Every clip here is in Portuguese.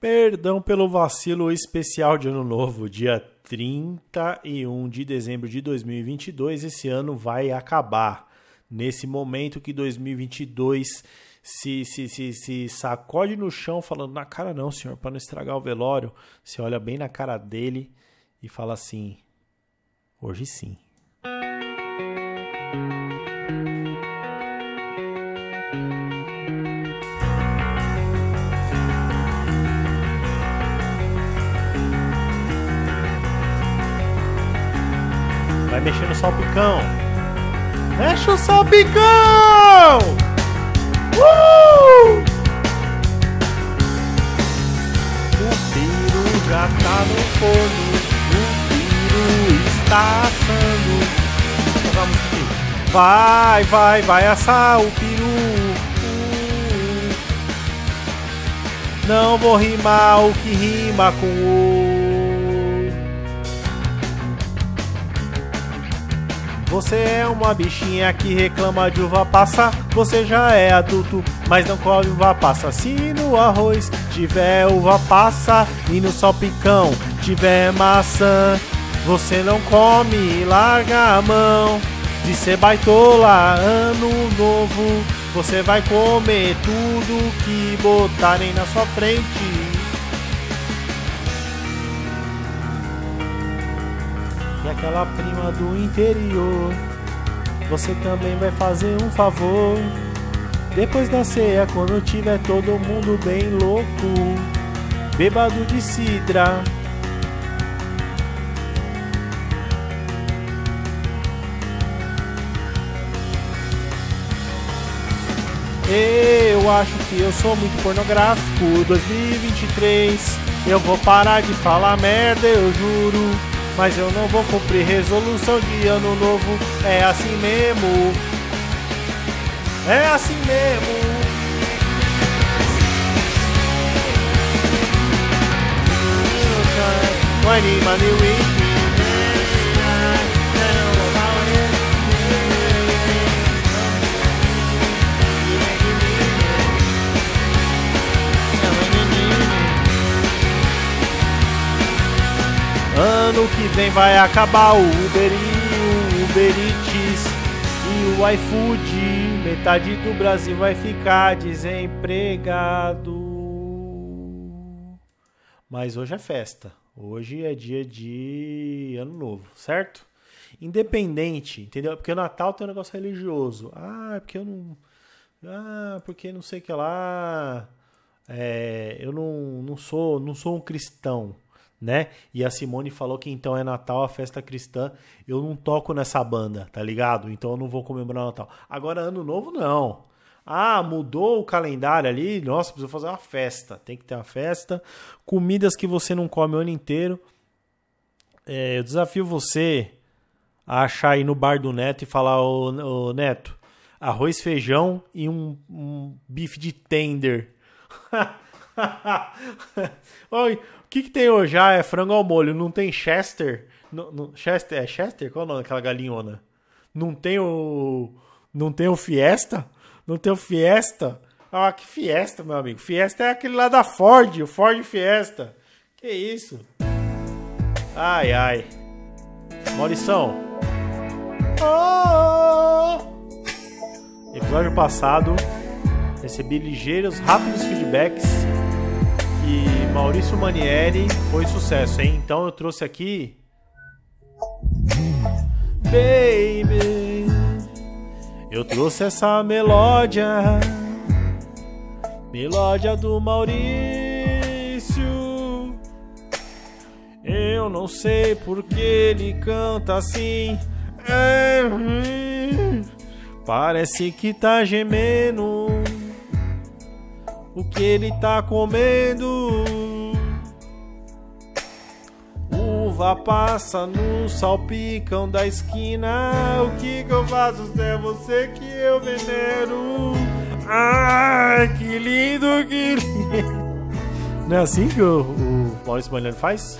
Perdão pelo vacilo especial de Ano Novo, dia 31 de dezembro de 2022. Esse ano vai acabar. Nesse momento que 2022 se, se, se, se sacode no chão, falando na cara, não, senhor, para não estragar o velório. Você olha bem na cara dele e fala assim: hoje sim. Vai mexer no salpicão. Mexe o salpicão! Uh! O piro já tá no forno. O piro está assando. Vai, vai, vai assar o peru. Não vou rimar o que rima com o. Você é uma bichinha que reclama de uva passa. Você já é adulto, mas não come uva passa. Se no arroz tiver uva passa e no salpicão tiver maçã, você não come, larga a mão de ser baitola. Ano novo, você vai comer tudo que botarem na sua frente. Aquela prima do interior, você também vai fazer um favor. Depois da ceia, quando tiver todo mundo bem louco, bêbado de cidra. Eu acho que eu sou muito pornográfico. 2023, eu vou parar de falar merda, eu juro. Mas eu não vou cumprir resolução de ano novo. É assim mesmo. É assim mesmo. Ano que vem vai acabar o Uber e o Uber Eats e o iFood. Metade do Brasil vai ficar desempregado. Mas hoje é festa. Hoje é dia de ano novo, certo? Independente, entendeu? Porque o Natal tem um negócio religioso. Ah, porque eu não. Ah, porque não sei o que lá. É, eu não, não sou não sou um cristão né? E a Simone falou que então é Natal, a festa cristã. Eu não toco nessa banda, tá ligado? Então eu não vou comemorar Natal. Agora, Ano Novo, não. Ah, mudou o calendário ali. Nossa, precisa fazer uma festa. Tem que ter uma festa. Comidas que você não come o ano inteiro. É, eu desafio você a achar aí no bar do Neto e falar: Ô, ô Neto, arroz, feijão e um, um bife de tender. Oi, que, que tem hoje? Ah, é frango ao molho. Não tem Chester? No, Chester? É Chester? Qual é o nome daquela galinhona? Não tem o. Não tem o Fiesta? Não tem o Fiesta? Ah, que Fiesta, meu amigo. Fiesta é aquele lá da Ford, o Ford Fiesta. Que isso? Ai, ai. Maurição. Oh! Episódio passado, recebi ligeiros, rápidos feedbacks e Maurício Manieri foi sucesso, hein? Então eu trouxe aqui. Baby, eu trouxe essa melódia, melódia do Maurício. Eu não sei porque ele canta assim. É, hum, parece que tá gemendo o que ele tá comendo. Uva passa no salpicão da esquina. O que que eu faço se é você que eu venero? Ai, que lindo, que lindo. Não é assim que o, o Maurício Maniano faz?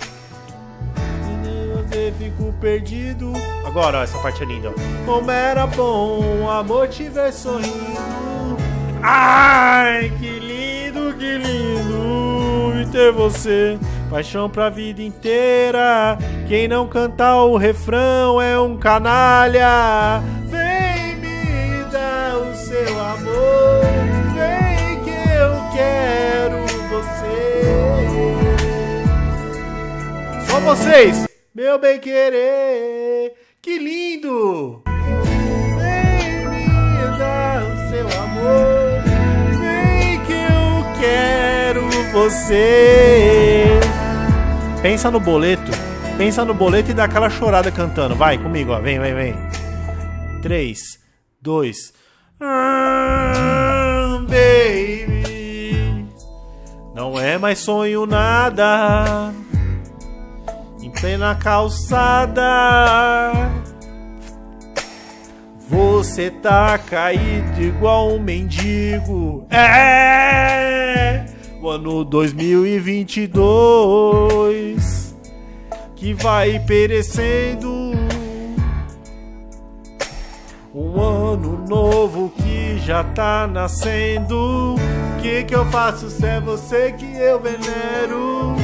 Você ficou perdido. Agora, ó, essa parte é linda. Como era bom, amor tiver sorrindo. Ai, que lindo, que lindo! e ter você. Paixão pra vida inteira. Quem não cantar o refrão é um canalha. Vem me dar o seu amor. Vem que eu quero você. Só vocês, meu bem querer. Que lindo! Você. Pensa no boleto. Pensa no boleto e dá aquela chorada cantando. Vai comigo, ó. Vem, vem, vem. 3, 2. Ah, baby. Não é mais sonho nada. Em plena calçada. Você tá caído igual um mendigo. É! O ano 2022 que vai perecendo. Um ano novo que já tá nascendo. Que que eu faço se é você que eu venero?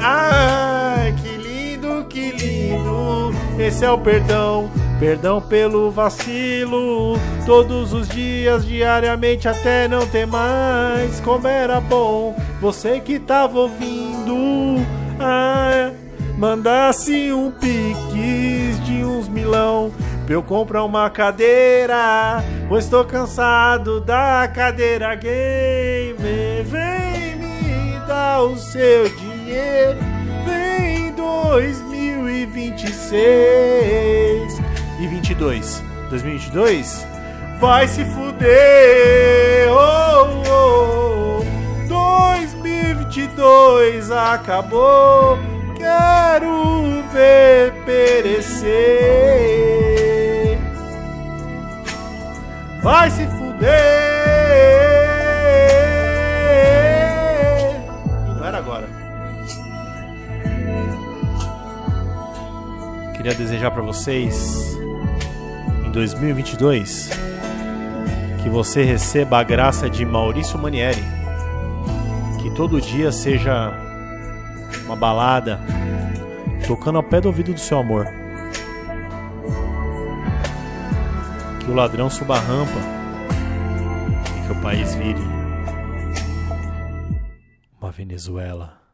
Ai, que lindo, que lindo. Esse é o perdão. Perdão pelo vacilo, todos os dias, diariamente, até não ter mais. Como era bom, você que tava ouvindo, ah, mandasse um piques de uns milão pra eu comprar uma cadeira, pois tô cansado da cadeira gamer. Vem me dar o seu dinheiro, vem 2026 e 22. 2022 vai se fuder. Oh. 2022 acabou. Quero ver perecer. Vai se fuder. Não era agora. Queria desejar para vocês em 2022 que você receba a graça de Maurício Manieri, que todo dia seja uma balada tocando ao pé do ouvido do seu amor. Que o ladrão suba a rampa e que o país vire uma Venezuela.